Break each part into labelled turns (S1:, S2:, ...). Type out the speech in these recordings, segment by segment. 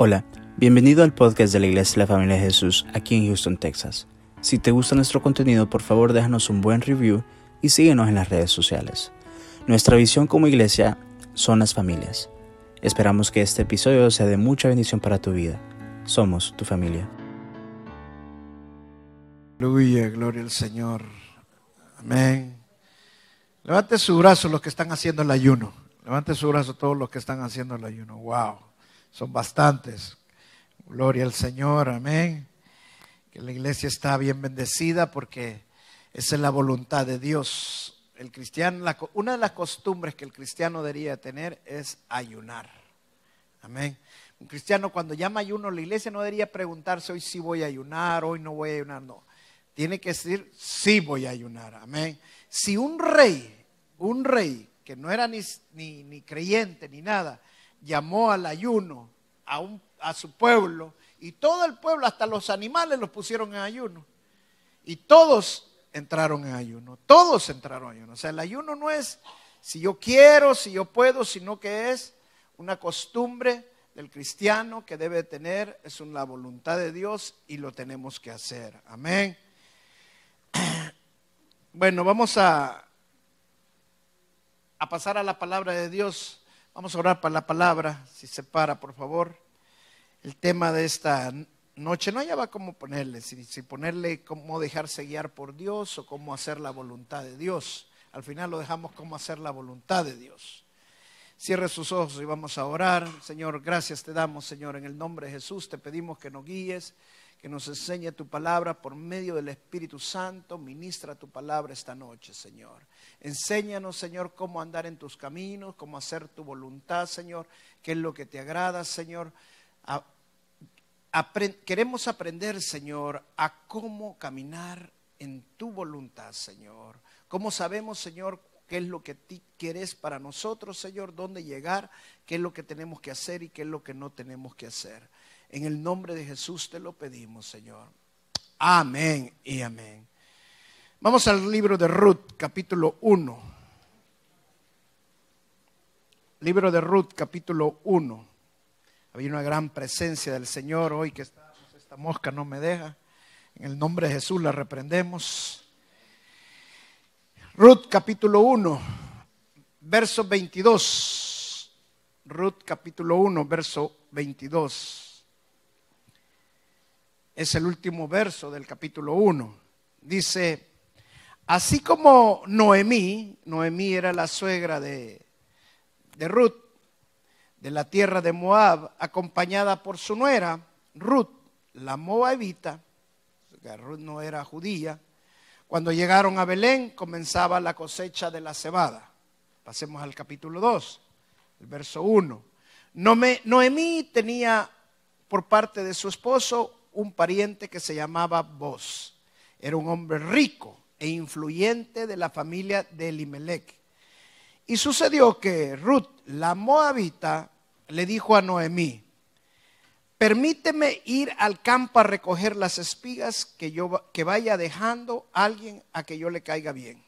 S1: Hola, bienvenido al podcast de la Iglesia de la Familia de Jesús aquí en Houston, Texas. Si te gusta nuestro contenido, por favor déjanos un buen review y síguenos en las redes sociales. Nuestra visión como iglesia son las familias. Esperamos que este episodio sea de mucha bendición para tu vida. Somos tu familia.
S2: Aleluya, gloria al Señor. Amén. Levante su brazo los que están haciendo el ayuno. Levante su brazo todos los que están haciendo el ayuno. Wow, son bastantes. Gloria al Señor, amén. Que la iglesia está bien bendecida porque esa es la voluntad de Dios. El cristiano, una de las costumbres que el cristiano debería tener es ayunar. Amén. Un cristiano cuando llama ayuno la iglesia no debería preguntarse hoy sí voy a ayunar, hoy no voy a ayunar, no. Tiene que decir sí voy a ayunar. Amén. Si un rey, un rey que no era ni, ni, creyente ni nada, llamó al ayuno a, un, a su pueblo y todo el pueblo, hasta los animales, los pusieron en ayuno. Y todos entraron en ayuno, todos entraron en ayuno. O sea, el ayuno no es si yo quiero, si yo puedo, sino que es una costumbre del cristiano que debe tener, es una voluntad de Dios y lo tenemos que hacer. Amén. Bueno, vamos a, a pasar a la palabra de Dios. Vamos a orar para la palabra, si se para, por favor. El tema de esta noche no va cómo ponerle, si ponerle cómo dejarse guiar por Dios o cómo hacer la voluntad de Dios. Al final lo dejamos cómo hacer la voluntad de Dios. Cierre sus ojos y vamos a orar. Señor, gracias te damos, Señor, en el nombre de Jesús. Te pedimos que nos guíes, que nos enseñe tu palabra por medio del Espíritu Santo. Ministra tu palabra esta noche, Señor. Enséñanos, Señor, cómo andar en tus caminos, cómo hacer tu voluntad, Señor, qué es lo que te agrada, Señor. queremos aprender, Señor, a cómo caminar en tu voluntad, Señor. Cómo sabemos, Señor, qué es lo que tú quieres para nosotros, Señor, dónde llegar, qué es lo que tenemos que hacer y qué es lo que no tenemos que hacer. En el nombre de Jesús te lo pedimos, Señor. Amén y amén. Vamos al libro de Ruth, capítulo 1. Libro de Ruth, capítulo 1. Había una gran presencia del Señor hoy que esta, esta mosca no me deja. En el nombre de Jesús la reprendemos. Ruth, capítulo 1, verso 22. Ruth, capítulo 1, verso 22. Es el último verso del capítulo 1. Dice, Así como Noemí, Noemí era la suegra de, de Ruth, de la tierra de Moab, acompañada por su nuera, Ruth, la moabita, Ruth no era judía, cuando llegaron a Belén comenzaba la cosecha de la cebada. Pasemos al capítulo 2, el verso 1. Noemí tenía por parte de su esposo un pariente que se llamaba Boz. Era un hombre rico e influyente de la familia de Elimelech. Y sucedió que Ruth, la moabita, le dijo a Noemí, permíteme ir al campo a recoger las espigas que, yo, que vaya dejando a alguien a que yo le caiga bien.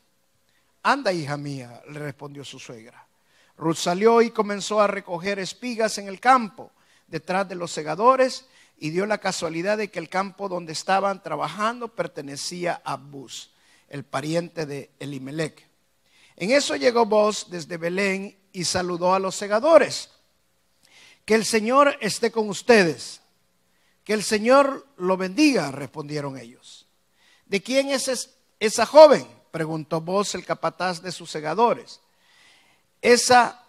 S2: Anda, hija mía, le respondió su suegra. Ruth salió y comenzó a recoger espigas en el campo, detrás de los segadores, y dio la casualidad de que el campo donde estaban trabajando pertenecía a Bus el pariente de Elimelech. En eso llegó vos desde Belén y saludó a los segadores. Que el Señor esté con ustedes. Que el Señor lo bendiga, respondieron ellos. ¿De quién es esa joven? preguntó vos el capataz de sus segadores. Esa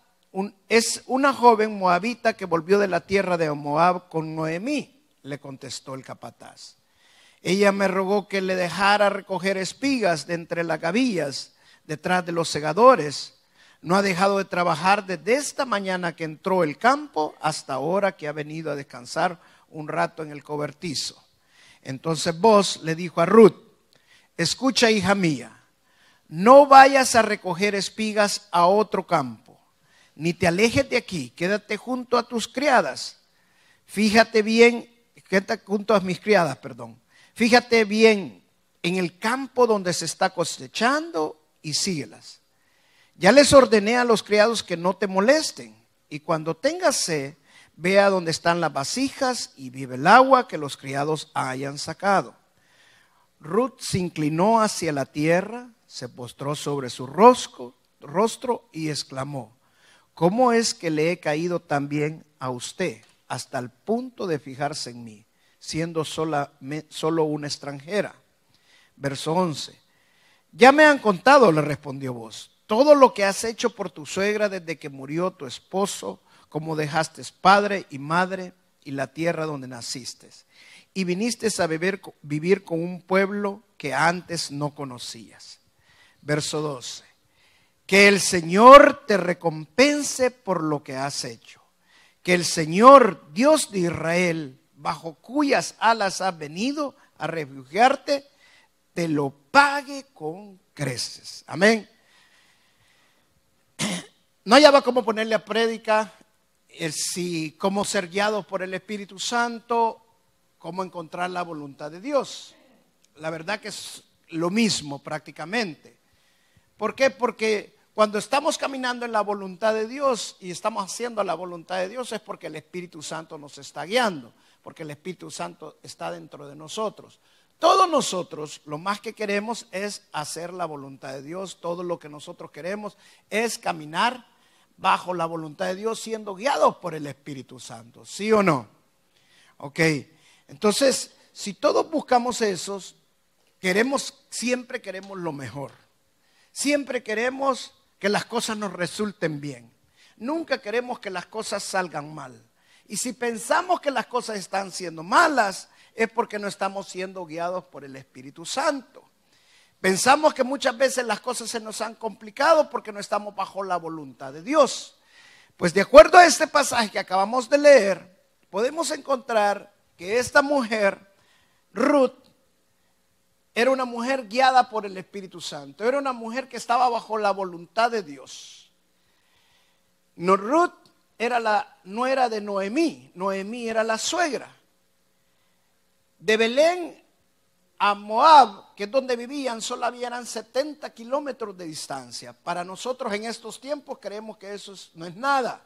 S2: es una joven moabita que volvió de la tierra de Moab con Noemí, le contestó el capataz. Ella me rogó que le dejara recoger espigas de entre las gavillas detrás de los segadores. No ha dejado de trabajar desde esta mañana que entró el campo hasta ahora que ha venido a descansar un rato en el cobertizo. Entonces vos le dijo a Ruth, escucha hija mía, no vayas a recoger espigas a otro campo, ni te alejes de aquí, quédate junto a tus criadas. Fíjate bien, quédate junto a mis criadas, perdón. Fíjate bien en el campo donde se está cosechando y síguelas. Ya les ordené a los criados que no te molesten y cuando tengas sed, Vea dónde están las vasijas y vive el agua que los criados hayan sacado. Ruth se inclinó hacia la tierra, se postró sobre su rostro y exclamó, ¿cómo es que le he caído también a usted hasta el punto de fijarse en mí, siendo sola, solo una extranjera? Verso 11. Ya me han contado, le respondió vos, todo lo que has hecho por tu suegra desde que murió tu esposo, como dejaste padre y madre y la tierra donde naciste, y viniste a vivir, vivir con un pueblo que antes no conocías. Verso 12. Que el Señor te recompense por lo que has hecho. Que el Señor, Dios de Israel, bajo cuyas alas has venido a refugiarte, te lo pague con creces. Amén. No hallaba cómo ponerle a prédica el si cómo ser guiado por el Espíritu Santo, cómo encontrar la voluntad de Dios. La verdad que es lo mismo prácticamente. ¿Por qué? Porque cuando estamos caminando en la voluntad de Dios y estamos haciendo la voluntad de Dios es porque el Espíritu Santo nos está guiando, porque el Espíritu Santo está dentro de nosotros. Todos nosotros lo más que queremos es hacer la voluntad de Dios, todo lo que nosotros queremos es caminar bajo la voluntad de Dios siendo guiados por el Espíritu Santo, ¿sí o no? Ok, entonces, si todos buscamos esos, queremos, siempre queremos lo mejor, siempre queremos que las cosas nos resulten bien, nunca queremos que las cosas salgan mal. Y si pensamos que las cosas están siendo malas, es porque no estamos siendo guiados por el Espíritu Santo. Pensamos que muchas veces las cosas se nos han complicado porque no estamos bajo la voluntad de Dios. Pues de acuerdo a este pasaje que acabamos de leer, podemos encontrar que esta mujer, Ruth, era una mujer guiada por el Espíritu Santo, era una mujer que estaba bajo la voluntad de Dios. No, Ruth era la nuera de Noemí, Noemí era la suegra de Belén a Moab, que es donde vivían, solo habían 70 kilómetros de distancia. Para nosotros en estos tiempos creemos que eso no es nada.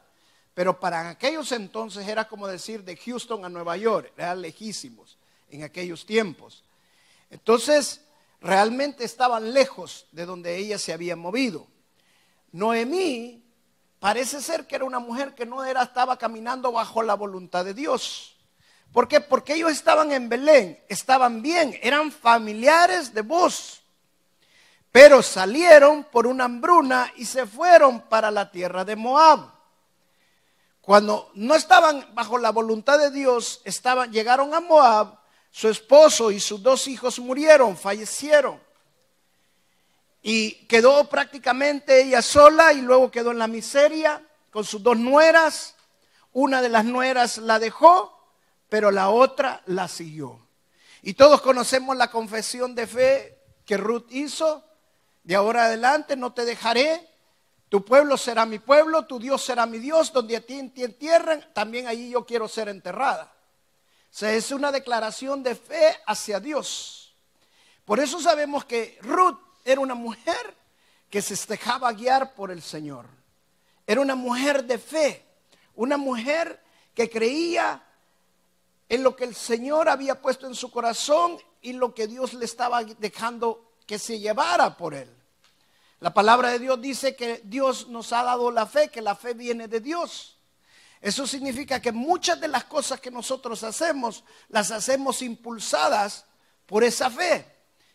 S2: Pero para aquellos entonces era como decir de Houston a Nueva York, eran lejísimos en aquellos tiempos. Entonces, realmente estaban lejos de donde ella se había movido. Noemí parece ser que era una mujer que no era, estaba caminando bajo la voluntad de Dios. ¿Por qué? Porque ellos estaban en Belén, estaban bien, eran familiares de vos. Pero salieron por una hambruna y se fueron para la tierra de Moab. Cuando no estaban bajo la voluntad de Dios, estaban, llegaron a Moab, su esposo y sus dos hijos murieron, fallecieron. Y quedó prácticamente ella sola y luego quedó en la miseria con sus dos nueras. Una de las nueras la dejó pero la otra la siguió. Y todos conocemos la confesión de fe que Ruth hizo. De ahora adelante no te dejaré. Tu pueblo será mi pueblo, tu Dios será mi Dios. Donde a ti entierren, también allí yo quiero ser enterrada. O sea, es una declaración de fe hacia Dios. Por eso sabemos que Ruth era una mujer que se dejaba guiar por el Señor. Era una mujer de fe, una mujer que creía en lo que el Señor había puesto en su corazón y lo que Dios le estaba dejando que se llevara por él. La palabra de Dios dice que Dios nos ha dado la fe, que la fe viene de Dios. Eso significa que muchas de las cosas que nosotros hacemos, las hacemos impulsadas por esa fe.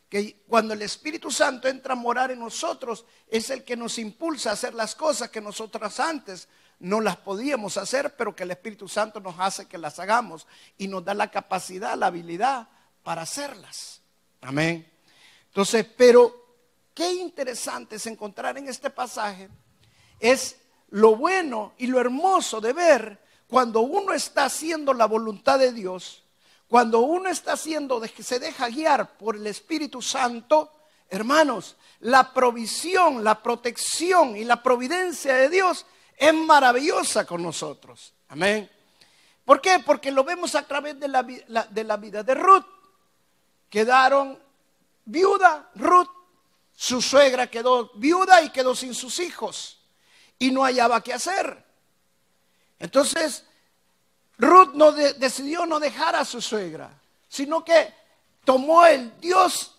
S2: Que cuando el Espíritu Santo entra a morar en nosotros, es el que nos impulsa a hacer las cosas que nosotras antes no las podíamos hacer, pero que el Espíritu Santo nos hace que las hagamos y nos da la capacidad, la habilidad para hacerlas. Amén. Entonces, pero qué interesante es encontrar en este pasaje es lo bueno y lo hermoso de ver cuando uno está haciendo la voluntad de Dios, cuando uno está haciendo de que se deja guiar por el Espíritu Santo, hermanos, la provisión, la protección y la providencia de Dios es maravillosa con nosotros. Amén. ¿Por qué? Porque lo vemos a través de la, de la vida de Ruth. Quedaron viuda, Ruth, su suegra quedó viuda y quedó sin sus hijos y no hallaba qué hacer. Entonces, Ruth no decidió no dejar a su suegra, sino que tomó el Dios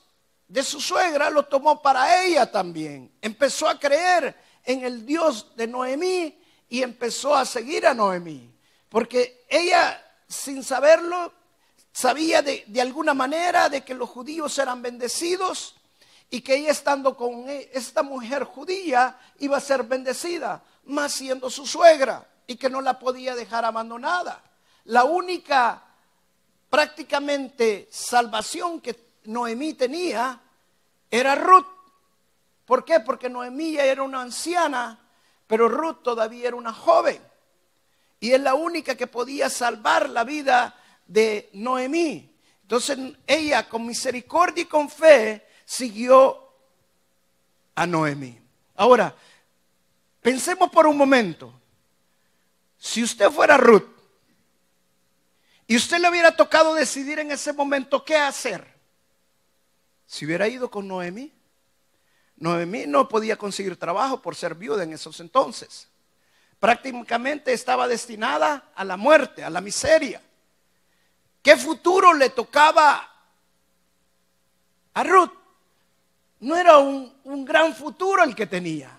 S2: de su suegra, lo tomó para ella también. Empezó a creer en el Dios de Noemí y empezó a seguir a Noemí. Porque ella, sin saberlo, sabía de, de, alguna manera de que los judíos eran bendecidos y que ella estando con e, esta mujer judía iba a ser bendecida, más siendo su suegra y que no la podía dejar abandonada. La única prácticamente salvación que Noemí tenía era Ruth. ¿Por qué? Porque Noemí ya era una anciana, pero Ruth todavía era una joven. Y es la única que podía salvar la vida de Noemí. Entonces ella con misericordia y con fe siguió a Noemí. Ahora, pensemos por un momento. Si usted fuera Ruth y usted le hubiera tocado decidir en ese momento qué hacer, si hubiera ido con Noemí, Noemí no podía conseguir trabajo por ser viuda en esos entonces. Prácticamente estaba destinada a la muerte, a la miseria. ¿Qué futuro le tocaba a Ruth? No era un, un gran futuro el que tenía,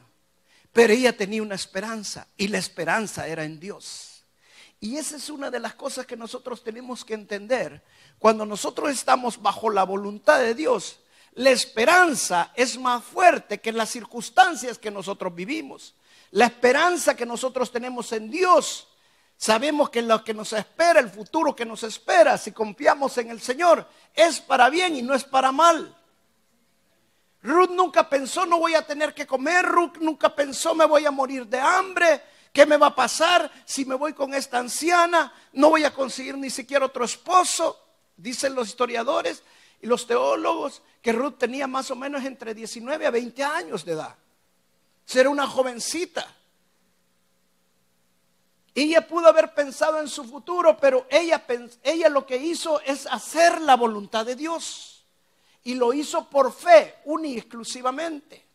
S2: pero ella tenía una esperanza y la esperanza era en Dios. Y esa es una de las cosas que nosotros tenemos que entender. Cuando nosotros estamos bajo la voluntad de Dios, la esperanza es más fuerte que las circunstancias que nosotros vivimos. La esperanza que nosotros tenemos en Dios, sabemos que lo que nos espera, el futuro que nos espera, si confiamos en el Señor, es para bien y no es para mal. Ruth nunca pensó, no voy a tener que comer, Ruth nunca pensó, me voy a morir de hambre, ¿qué me va a pasar si me voy con esta anciana? No voy a conseguir ni siquiera otro esposo, dicen los historiadores y los teólogos que Ruth tenía más o menos entre 19 a 20 años de edad. Ser una jovencita. Ella pudo haber pensado en su futuro, pero ella, ella lo que hizo es hacer la voluntad de Dios. Y lo hizo por fe, única exclusivamente.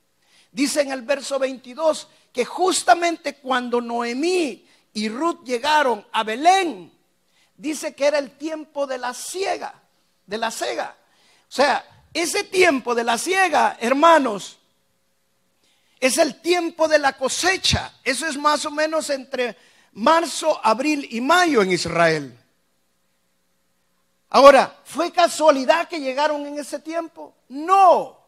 S2: Dice en el verso 22 que justamente cuando Noemí y Ruth llegaron a Belén, dice que era el tiempo de la ciega, de la cega. O sea, ese tiempo de la siega, hermanos, es el tiempo de la cosecha. Eso es más o menos entre marzo, abril y mayo en Israel. Ahora, ¿fue casualidad que llegaron en ese tiempo? No,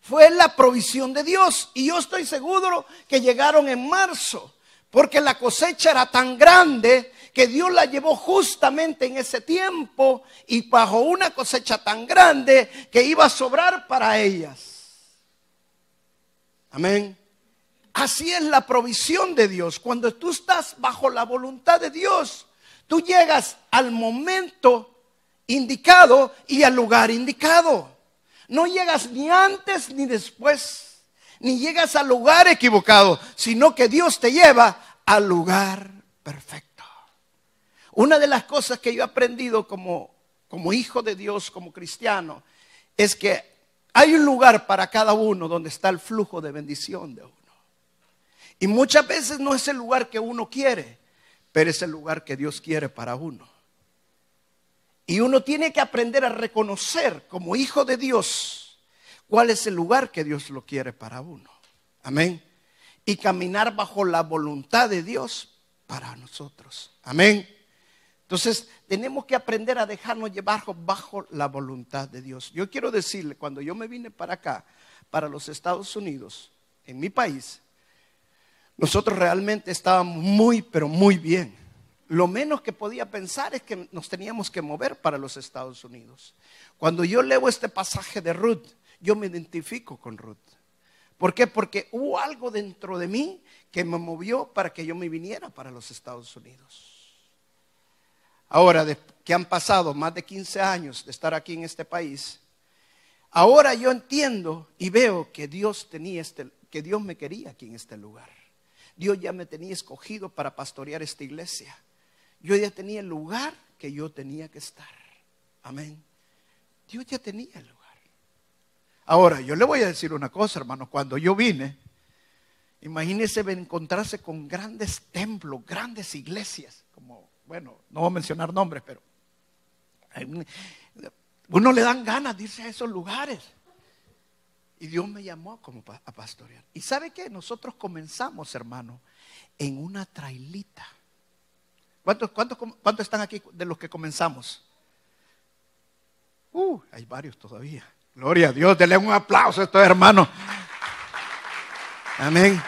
S2: fue la provisión de Dios. Y yo estoy seguro que llegaron en marzo, porque la cosecha era tan grande que Dios la llevó justamente en ese tiempo y bajo una cosecha tan grande que iba a sobrar para ellas. Amén. Así es la provisión de Dios. Cuando tú estás bajo la voluntad de Dios, tú llegas al momento indicado y al lugar indicado. No llegas ni antes ni después, ni llegas al lugar equivocado, sino que Dios te lleva al lugar perfecto. Una de las cosas que yo he aprendido como, como hijo de Dios, como cristiano, es que hay un lugar para cada uno donde está el flujo de bendición de uno. Y muchas veces no es el lugar que uno quiere, pero es el lugar que Dios quiere para uno. Y uno tiene que aprender a reconocer como hijo de Dios cuál es el lugar que Dios lo quiere para uno. Amén. Y caminar bajo la voluntad de Dios para nosotros. Amén. Entonces, tenemos que aprender a dejarnos llevar bajo la voluntad de Dios. Yo quiero decirle, cuando yo me vine para acá, para los Estados Unidos, en mi país, nosotros realmente estábamos muy, pero muy bien. Lo menos que podía pensar es que nos teníamos que mover para los Estados Unidos. Cuando yo leo este pasaje de Ruth, yo me identifico con Ruth. ¿Por qué? Porque hubo algo dentro de mí que me movió para que yo me viniera para los Estados Unidos. Ahora que han pasado más de 15 años de estar aquí en este país, ahora yo entiendo y veo que Dios tenía este, que Dios me quería aquí en este lugar. Dios ya me tenía escogido para pastorear esta iglesia. Yo ya tenía el lugar que yo tenía que estar. Amén. Dios ya tenía el lugar. Ahora, yo le voy a decir una cosa, hermano. Cuando yo vine, imagínese encontrarse con grandes templos, grandes iglesias, como bueno, no voy a mencionar nombres, pero uno le dan ganas de irse a esos lugares. Y Dios me llamó como a pastorear. ¿Y sabe qué? Nosotros comenzamos, hermano, en una trailita. ¿Cuántos, cuántos, cuántos están aquí de los que comenzamos? Uh, hay varios todavía. Gloria a Dios, denle un aplauso a estos hermanos. Amén.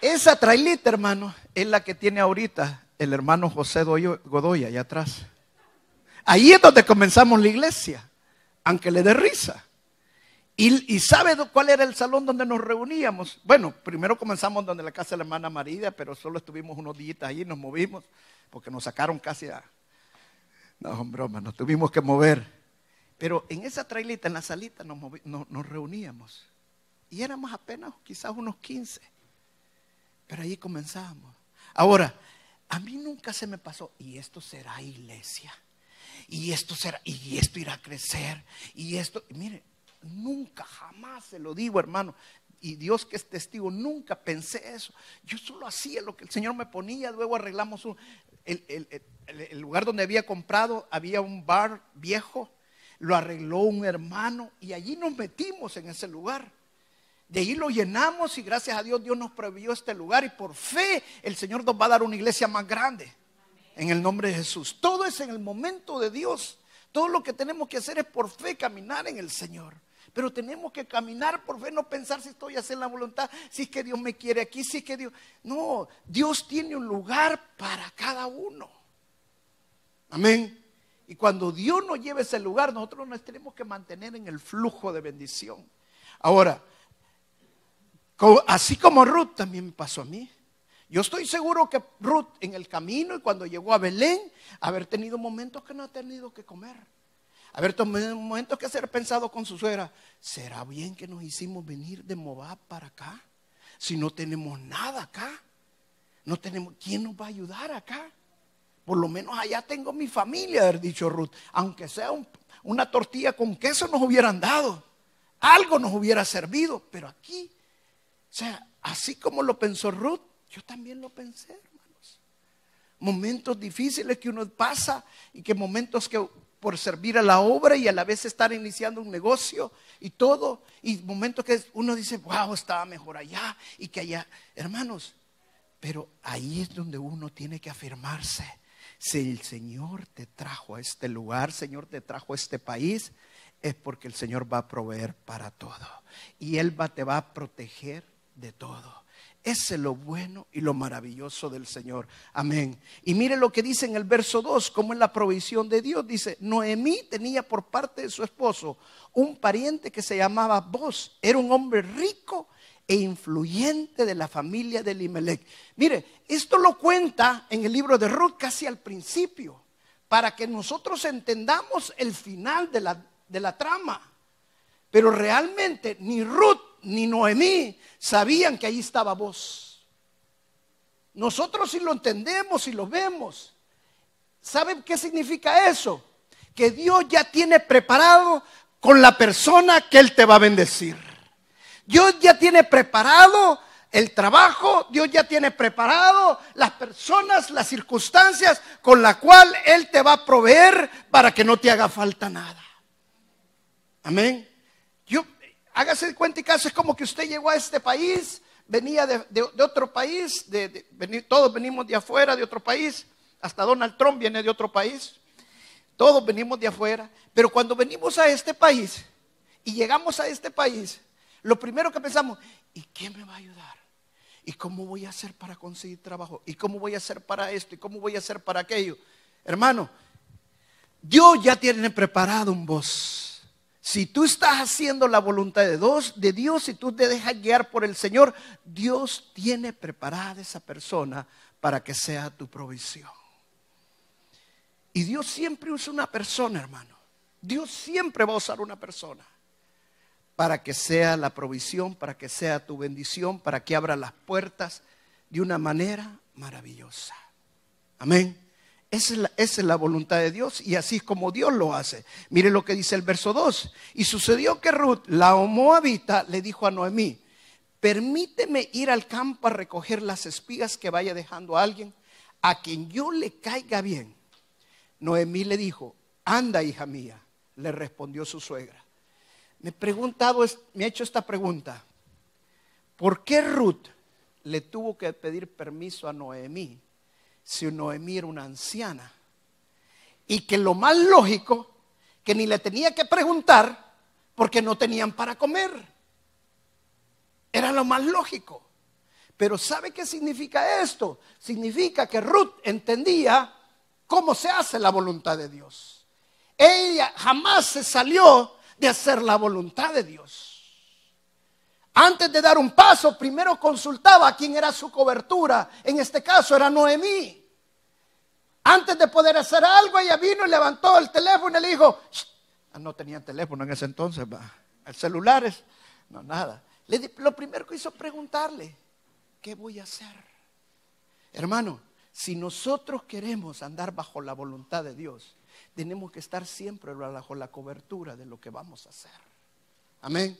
S2: Esa trailita, hermano, es la que tiene ahorita el hermano José Godoy allá atrás. Ahí es donde comenzamos la iglesia, aunque le dé risa. Y, sabe cuál era el salón donde nos reuníamos. Bueno, primero comenzamos donde la casa de la hermana María, pero solo estuvimos unos días ahí, nos movimos, porque nos sacaron casi a... No, broma, nos tuvimos que mover. Pero en esa trailita, en la salita, nos, nos reuníamos. Y éramos apenas quizás unos 15. Pero ahí comenzamos. Ahora, a mí nunca se me pasó, y esto será iglesia, y esto será, y esto irá a crecer, y esto, mire, nunca, jamás se lo digo, hermano. Y Dios que es testigo, nunca pensé eso. Yo solo hacía lo que el Señor me ponía, luego arreglamos el, lugar donde había comprado, había un bar viejo, lo arregló un hermano y allí nos metimos en ese lugar. De ahí lo llenamos y gracias a Dios Dios nos prohibió este lugar y por fe el Señor nos va a dar una iglesia más grande. En el nombre de Jesús. Todo es en el momento de Dios. Todo lo que tenemos que hacer es por fe caminar en el Señor. Pero tenemos que caminar por fe, no pensar si estoy haciendo la voluntad, si es que Dios me quiere aquí, si es que Dios... No, Dios tiene un lugar para cada uno. Amén. Y cuando Dios nos lleve ese lugar, nosotros nos tenemos que mantener en el flujo de bendición. Ahora, Así como Ruth también me pasó a mí. Yo estoy seguro que Ruth en el camino y cuando llegó a Belén, haber tenido momentos que no ha tenido que comer. Haber tenido momentos que ser pensado con su suegra, ¿será bien que nos hicimos venir de Moab para acá? Si no tenemos nada acá. No tenemos, ¿quién nos va a ayudar acá? Por lo menos allá tengo mi familia, haber dicho Ruth. Aunque sea una tortilla con queso nos hubieran dado. Algo nos hubiera servido. Pero aquí o sea, así como lo pensó Ruth, yo también lo pensé, hermanos. Momentos difíciles que uno pasa y que momentos que por servir a la obra y a la vez estar iniciando un negocio y todo, y momentos que uno dice, wow, estaba mejor allá y que allá, hermanos, pero ahí es donde uno tiene que afirmarse. Si el Señor te trajo a este lugar, Señor te trajo a este país, es porque el Señor va a proveer para todo. Y Él te va a proteger de todo. Ese es lo bueno y lo maravilloso del Señor. Amén. Y mire lo que dice en el verso 2, como en la provisión de Dios. Dice, Noemí tenía por parte de su esposo un pariente que se llamaba Boz. Era un hombre rico e influyente de la familia de Limelech. Mire, esto lo cuenta en el libro de Ruth casi al principio, para que nosotros entendamos el final de la, de la trama. Pero realmente ni Ruth ni Noemí sabían que ahí estaba vos. Nosotros si lo entendemos y lo vemos, ¿saben qué significa eso? Que Dios ya tiene preparado con la persona que Él te va a bendecir. Dios ya tiene preparado el trabajo, Dios ya tiene preparado las personas, las circunstancias con la cual Él te va a proveer para que no te haga falta nada. Amén. Hágase cuenta y caso, es como que usted llegó a este país, venía de, otro país, todos venimos de afuera, de otro país, hasta Donald Trump viene de otro país, todos venimos de afuera, pero cuando venimos a este país y llegamos a este país, lo primero que pensamos, ¿y quién me va a ayudar? ¿Y cómo voy a hacer para conseguir trabajo? ¿Y cómo voy a hacer para esto? ¿Y cómo voy a hacer para aquello? Hermano, Dios ya tiene preparado un voz si tú estás haciendo la voluntad de Dios, de Dios, si tú te dejas guiar por el Señor, Dios tiene preparada esa persona para que sea tu provisión. Y Dios siempre usa una persona, hermano. Dios siempre va a usar una persona para que sea la provisión, para que sea tu bendición, para que abra las puertas de una manera maravillosa. Amén. Esa es, la, voluntad de Dios y así es como Dios lo hace. Mire lo que dice el verso 2. Y sucedió que Ruth, la moabita, le dijo a Noemí, permíteme ir al campo a recoger las espigas que vaya dejando a alguien. a quien yo le caiga bien. Noemí le dijo, anda hija mía, le respondió su suegra. Me he preguntado, me ha hecho esta pregunta. ¿Por qué Ruth le tuvo que pedir permiso a Noemí si Noemí era una anciana? Y que lo más lógico, que ni le tenía que preguntar porque no tenían para comer. Era lo más lógico. Pero ¿sabe qué significa esto? Significa que Ruth entendía cómo se hace la voluntad de Dios. Ella jamás se salió de hacer la voluntad de Dios. Antes de dar un paso, primero consultaba a quién era su cobertura. En este caso era Noemí. Antes de poder hacer algo, ella vino y levantó el teléfono y le dijo, ah, no tenían teléfono en ese entonces, el celular es, no, nada. lo primero que hizo preguntarle, ¿qué voy a hacer? Hermano, si nosotros queremos andar bajo la voluntad de Dios, tenemos que estar siempre bajo la cobertura de lo que vamos a hacer. Amén.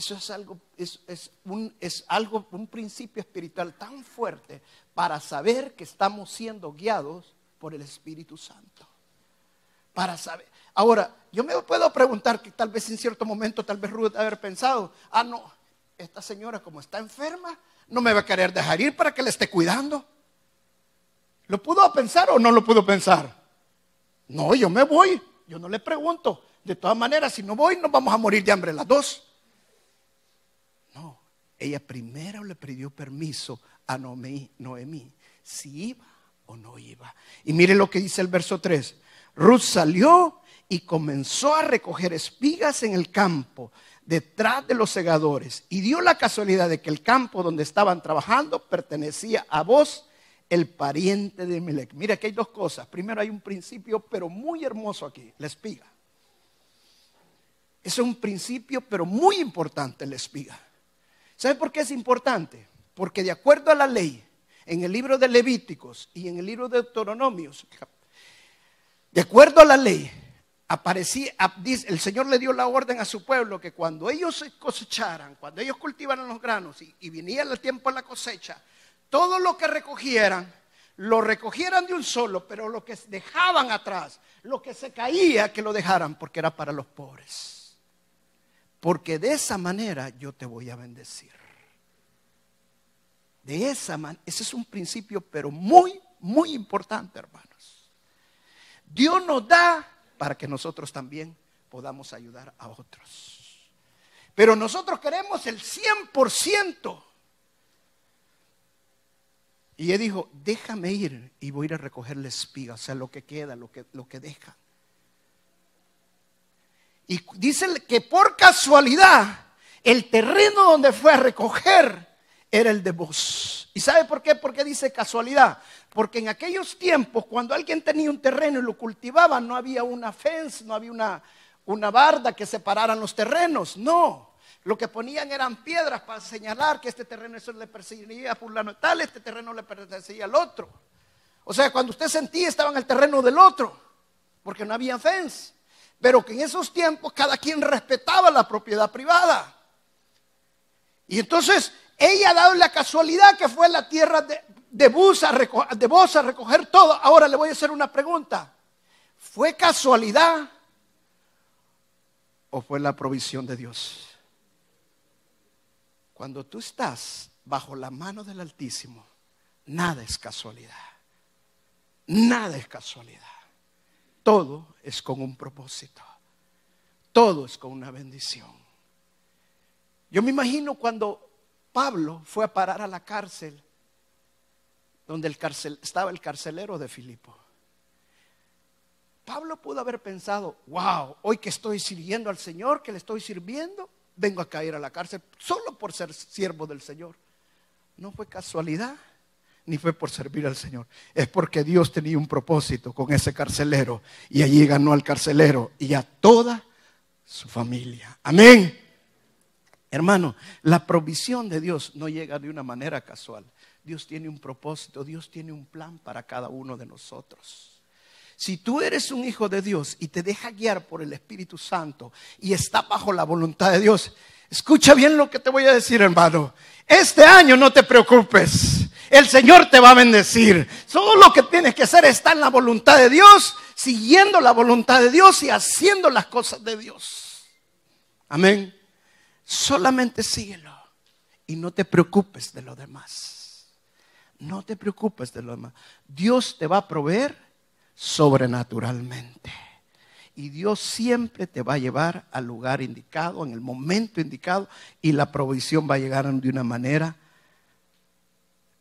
S2: Eso es algo, es, un, es algo, un principio espiritual tan fuerte para saber que estamos siendo guiados por el Espíritu Santo. Para saber. Ahora, yo me puedo preguntar que tal vez en cierto momento, tal vez Ruth haber pensado, ah, no, esta señora como está enferma, no me va a querer dejar ir para que le esté cuidando. ¿Lo pudo pensar o no lo pudo pensar? No, yo me voy, yo no le pregunto. De todas maneras, si no voy, nos vamos a morir de hambre las dos. Ella primero le pidió permiso a Noemí, si iba o no iba. Y mire lo que dice el verso 3. Ruth salió y comenzó a recoger espigas en el campo detrás de los segadores. Y dio la casualidad de que el campo donde estaban trabajando pertenecía a vos, el pariente de Melech. Mira que hay dos cosas. Primero hay un principio, pero muy hermoso aquí, la espiga. Es un principio, pero muy importante la espiga. ¿Sabe por qué es importante? Porque de acuerdo a la ley, en el libro de Levíticos y en el libro de Deuteronomios, de acuerdo a la ley, aparecía, el Señor le dio la orden a su pueblo que cuando ellos cosecharan, cuando ellos cultivaran los granos y, y viniera el tiempo de la cosecha, todo lo que recogieran, lo recogieran de un solo, pero lo que dejaban atrás, lo que se caía, que lo dejaran, porque era para los pobres porque de esa manera yo te voy a bendecir. De esa manera, ese es un principio, pero muy, muy importante, hermanos. Dios nos da para que nosotros también podamos ayudar a otros. Pero nosotros queremos el 100%. Y él dijo, déjame ir y voy a ir a recoger la espiga, o sea, lo que queda, lo que, lo que deja. Y dice que por casualidad el terreno donde fue a recoger era el de vos. ¿Y sabe por qué? Porque dice casualidad. Porque en aquellos tiempos, cuando alguien tenía un terreno y lo cultivaba, no había una fence, no había una, una barda que separaran los terrenos. No. Lo que ponían eran piedras para señalar que este terreno eso le perseguiría a fulano tal, este terreno le pertenecía al otro. O sea, cuando usted sentía estaba en el terreno del otro, porque no había fence pero que en esos tiempos cada quien respetaba la propiedad privada. Y entonces ella ha dado la casualidad que fue la tierra de, de, a de a recoger todo. Ahora le voy a hacer una pregunta. ¿Fue casualidad o fue la provisión de Dios? Cuando tú estás bajo la mano del Altísimo, nada es casualidad. Nada es casualidad. Todo es con un propósito. Todo es con una bendición. Yo me imagino cuando Pablo fue a parar a la cárcel, donde estaba el carcelero de Filipo. Pablo pudo haber pensado, wow, hoy que estoy sirviendo al Señor, que le estoy sirviendo, vengo a caer a la cárcel solo por ser siervo del Señor. No fue casualidad ni fue por servir al Señor. Es porque Dios tenía un propósito con ese carcelero y allí ganó al carcelero y a toda su familia. Amén. Hermano, la provisión de Dios no llega de una manera casual. Dios tiene un propósito, Dios tiene un plan para cada uno de nosotros. Si tú eres un hijo de Dios y te deja guiar por el Espíritu Santo y está bajo la voluntad de Dios, escucha bien lo que te voy a decir, hermano. Este año no te preocupes. El Señor te va a bendecir. Solo lo que tienes que hacer está en la voluntad de Dios, siguiendo la voluntad de Dios y haciendo las cosas de Dios. Amén. Solamente síguelo y no te preocupes de lo demás. No te preocupes de lo demás. Dios te va a proveer sobrenaturalmente. Y Dios siempre te va a llevar al lugar indicado, en el momento indicado, y la provisión va a llegar de una manera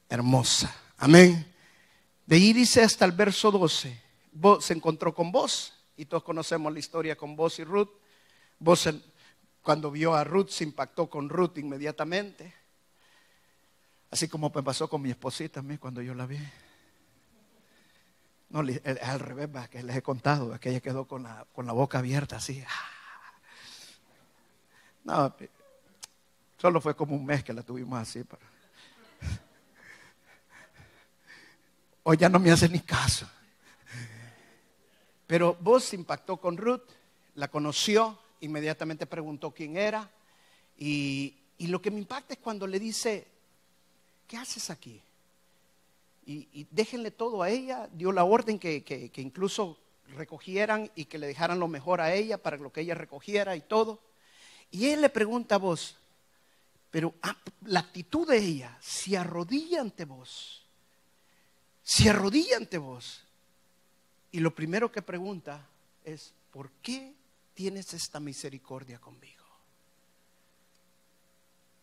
S2: hermosa. Amén. De ahí dice hasta el verso 12, se encontró con vos, y todos conocemos la historia con vos y Ruth. Vos cuando vio a Ruth se impactó con Ruth inmediatamente. Así como pasó con mi esposita a mí cuando yo la vi. No, es al revés, que les he contado, que ella quedó con la, con la boca abierta así. No, solo fue como un mes que la tuvimos así. Hoy ya no me hace ni caso. Pero vos se impactó con Ruth, la conoció, inmediatamente preguntó quién era. Y, y lo que me impacta es cuando le dice, ¿qué haces aquí? y, déjenle todo a ella. Dio la orden que, incluso recogieran y que le dejaran lo mejor a ella para lo que ella recogiera y todo. Y él le pregunta a vos, pero ah, la actitud de ella, si arrodilla ante vos, si arrodilla ante vos, y lo primero que pregunta es, ¿por qué tienes esta misericordia conmigo?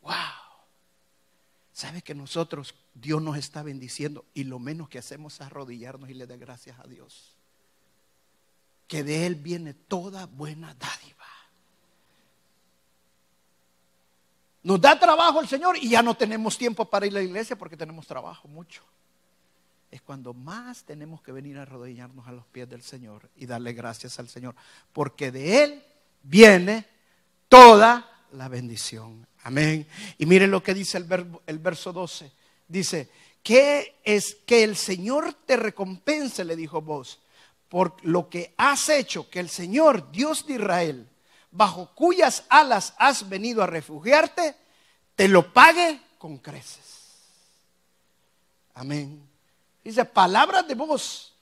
S2: ¡Wow! ¿Sabe que nosotros, Dios nos está bendiciendo y lo menos que hacemos es arrodillarnos y le dar gracias a Dios? Que de Él viene toda buena dádiva. Nos da trabajo el Señor y ya no tenemos tiempo para ir a la iglesia porque tenemos trabajo mucho. Es cuando más tenemos que venir a arrodillarnos a los pies del Señor y darle gracias al Señor. Porque de Él viene toda la bendición. Amén. Y miren lo que dice el, el verso 12. Dice, ¿qué es que el Señor te recompense? Le dijo vos, por lo que has hecho, que el Señor, Dios de Israel, bajo cuyas alas has venido a refugiarte, te lo pague con creces. Amén. Dice, palabras de vos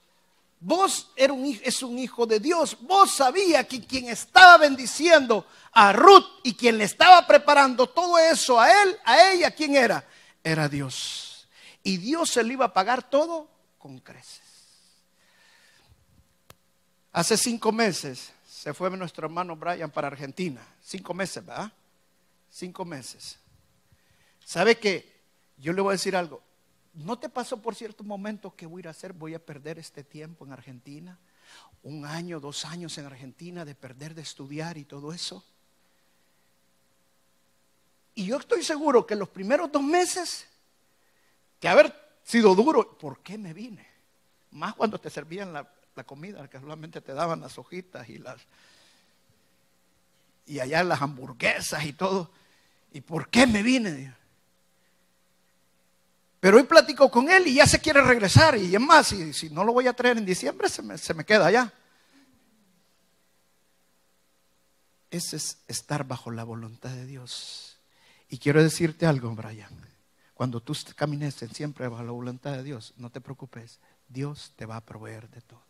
S2: Vos era un, es un hijo de Dios. Vos sabía que quien estaba bendiciendo a Ruth y quien le estaba preparando todo eso a él, a ella, ¿quién era? Era Dios. Y Dios se le iba a pagar todo con creces. Hace cinco meses se fue nuestro hermano Brian para Argentina. Cinco meses, ¿verdad? Cinco meses. ¿Sabe que Yo le voy a decir algo. ¿No te pasó por cierto momento que voy a hacer? Voy a perder este tiempo en Argentina. Un año, dos años en Argentina de perder de estudiar y todo eso. Y yo estoy seguro que los primeros dos meses, que haber sido duro, ¿por qué me vine? Más cuando te servían la, comida, que solamente te daban las hojitas y las... Y allá las hamburguesas y todo. ¿Y por qué me vine? Pero hoy platico con él y ya se quiere regresar. Y es más, si, no lo voy a traer en diciembre, se me, se me queda allá. Ese es estar bajo la voluntad de Dios. Y quiero decirte algo, Brian. Cuando tú camines siempre bajo la voluntad de Dios, no te preocupes. Dios te va a proveer de todo.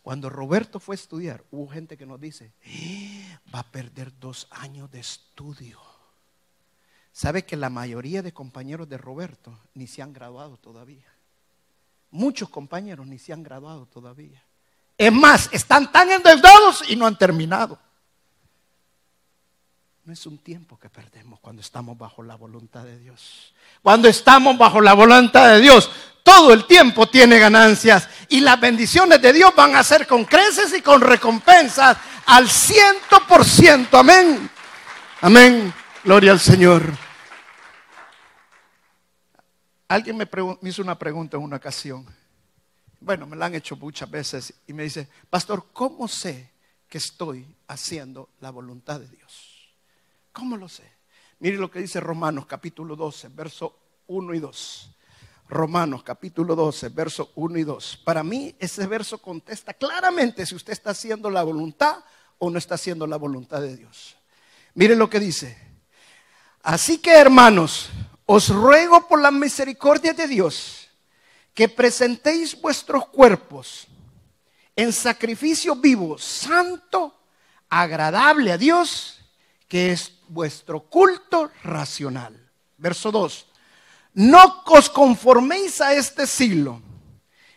S2: Cuando Roberto fue a estudiar, hubo gente que nos dice, ¡Eh! va a perder dos años de estudio. ¿Sabe que la mayoría de compañeros de Roberto ni se han graduado todavía? Muchos compañeros ni se han graduado todavía. Es más, están tan endeudados y no han terminado. No es un tiempo que perdemos cuando estamos bajo la voluntad de Dios. Cuando estamos bajo la voluntad de Dios, todo el tiempo tiene ganancias y las bendiciones de Dios van a ser con creces y con recompensas al ciento por ciento. Amén. Amén. Gloria al Señor. Alguien me, hizo una pregunta en una ocasión. Bueno, me la han hecho muchas veces y me dice, pastor, ¿cómo sé que estoy haciendo la voluntad de Dios? ¿Cómo lo sé? Mire lo que dice Romanos capítulo 12, verso 1 y 2. Romanos capítulo 12, verso 1 y 2. Para mí ese verso contesta claramente si usted está haciendo la voluntad o no está haciendo la voluntad de Dios. Mire lo que dice. Así que hermanos, os ruego por la misericordia de Dios que presentéis vuestros cuerpos en sacrificio vivo, santo, agradable a Dios, que es vuestro culto racional. Verso 2. No os conforméis a este siglo,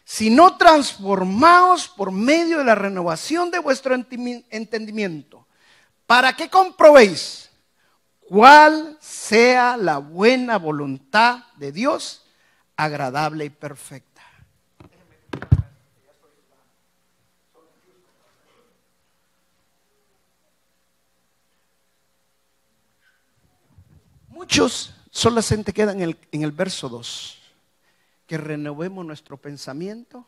S2: sino transformaos por medio de la renovación de vuestro entendimiento, para que comprobéis cuál sea la buena voluntad de Dios, agradable y perfecta. Muchos solamente quedan en el, en el verso 2, que renovemos nuestro pensamiento,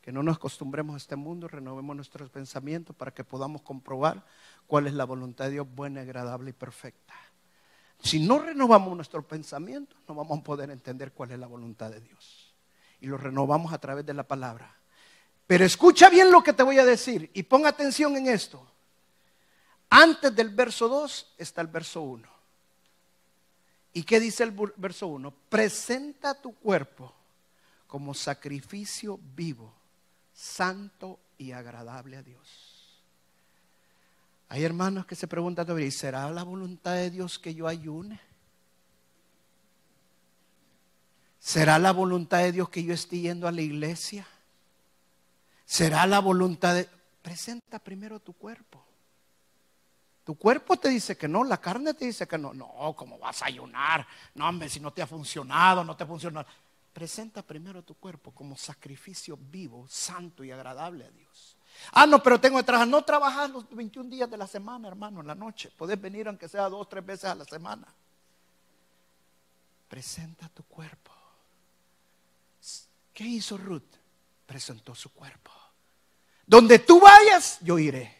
S2: que no nos acostumbremos a este mundo, renovemos nuestros pensamientos para que podamos comprobar cuál es la voluntad de Dios buena, agradable y perfecta. Si no renovamos nuestro pensamiento, no vamos a poder entender cuál es la voluntad de Dios. Y lo renovamos a través de la palabra. Pero escucha bien lo que te voy a decir y pon atención en esto. Antes del verso 2 está el verso 1. ¿Y qué dice el verso 1? Presenta tu cuerpo como sacrificio vivo, santo y agradable a Dios. Hay hermanos que se preguntan ¿y será la voluntad de Dios que yo ayune? ¿Será la voluntad de Dios que yo esté yendo a la iglesia? ¿Será la voluntad de... Presenta primero tu cuerpo. Tu cuerpo te dice que no, la carne te dice que no. No, ¿cómo vas a ayunar? No, hombre, si no te ha funcionado, no te ha funcionado. Presenta primero tu cuerpo como sacrificio vivo, santo y agradable a Dios. Ah, no, pero tengo que trabajar. No trabajas los 21 días de la semana, hermano, en la noche. Puedes venir aunque sea dos, tres veces a la semana. Presenta tu cuerpo. ¿Qué hizo Ruth? Presentó su cuerpo. Donde tú vayas, yo iré.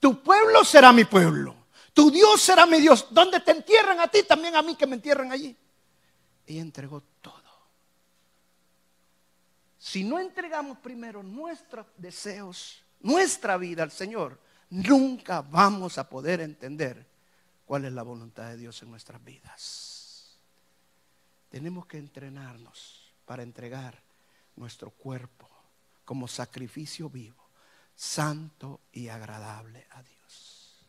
S2: Tu pueblo será mi pueblo. Tu Dios será mi Dios. Donde te entierran a ti, también a mí que me entierran allí. Ella entregó todo. Si no entregamos primero nuestros deseos, nuestra vida al Señor, nunca vamos a poder entender cuál es la voluntad de Dios en nuestras vidas. Tenemos que entrenarnos para entregar nuestro cuerpo como sacrificio vivo santo y agradable a Dios.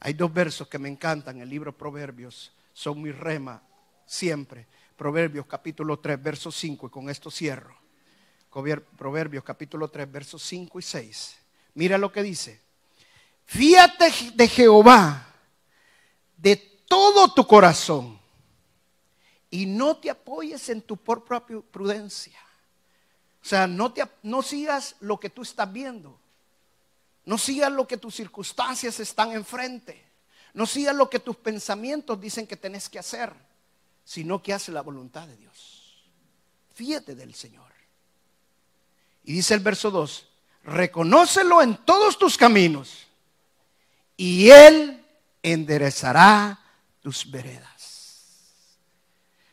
S2: Hay dos versos que me encantan en el libro Proverbios, son mi rema siempre. Proverbios capítulo 3, verso 5, y con esto cierro. Proverbios capítulo 3, versos 5 y 6. Mira lo que dice. Fíate de Jehová de todo tu corazón y no te apoyes en tu propia prudencia. O sea, no, te, no sigas lo que tú estás viendo. No sigas lo que tus circunstancias están enfrente. No sigas lo que tus pensamientos dicen que tenés que hacer, sino que hace la voluntad de Dios. Fíjate del Señor. Y dice el verso 2, reconócelo en todos tus caminos y Él enderezará tus veredas.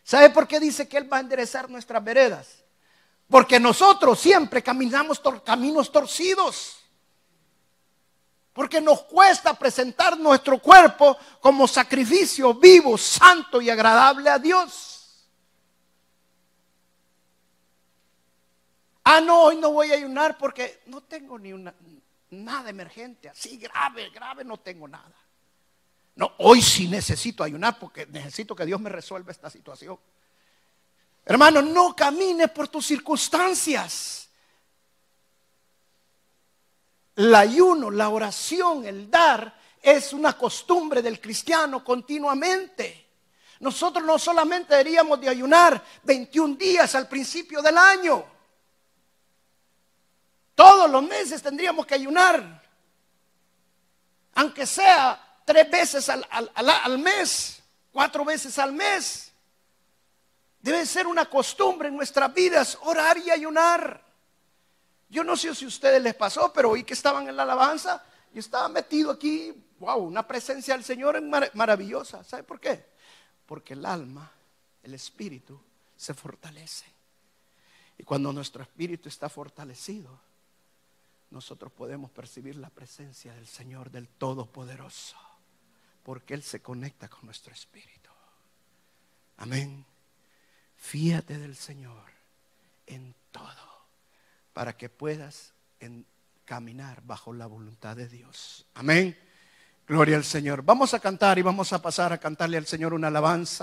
S2: ¿Sabe por qué dice que Él va a enderezar nuestras veredas? Porque nosotros siempre caminamos caminos torcidos. Porque nos cuesta presentar nuestro cuerpo como sacrificio vivo, santo y agradable a Dios. Ah, no, hoy no voy a ayunar porque no tengo ni una, nada emergente, así grave, grave, no tengo nada. No, hoy sí necesito ayunar porque necesito que Dios me resuelva esta situación. Hermano, no camines por tus circunstancias el ayuno, la oración, el dar, es una costumbre del cristiano continuamente. Nosotros no solamente deberíamos de ayunar 21 días al principio del año. Todos los meses tendríamos que ayunar. Aunque sea tres veces al, mes, cuatro veces al mes. Debe ser una costumbre en nuestras vidas orar y ayunar. Yo no sé si a ustedes les pasó, pero hoy que estaban en la alabanza, yo estaba metido aquí, wow, una presencia del Señor maravillosa. ¿Sabe por qué? Porque el alma, el espíritu, se fortalece. Y cuando nuestro espíritu está fortalecido, nosotros podemos percibir la presencia del Señor, del Todopoderoso, porque Él se conecta con nuestro espíritu. Amén. Fíate del Señor en todo para que puedas caminar bajo la voluntad de Dios. Amén. Gloria al Señor. Vamos a cantar y vamos a pasar a cantarle al Señor una alabanza.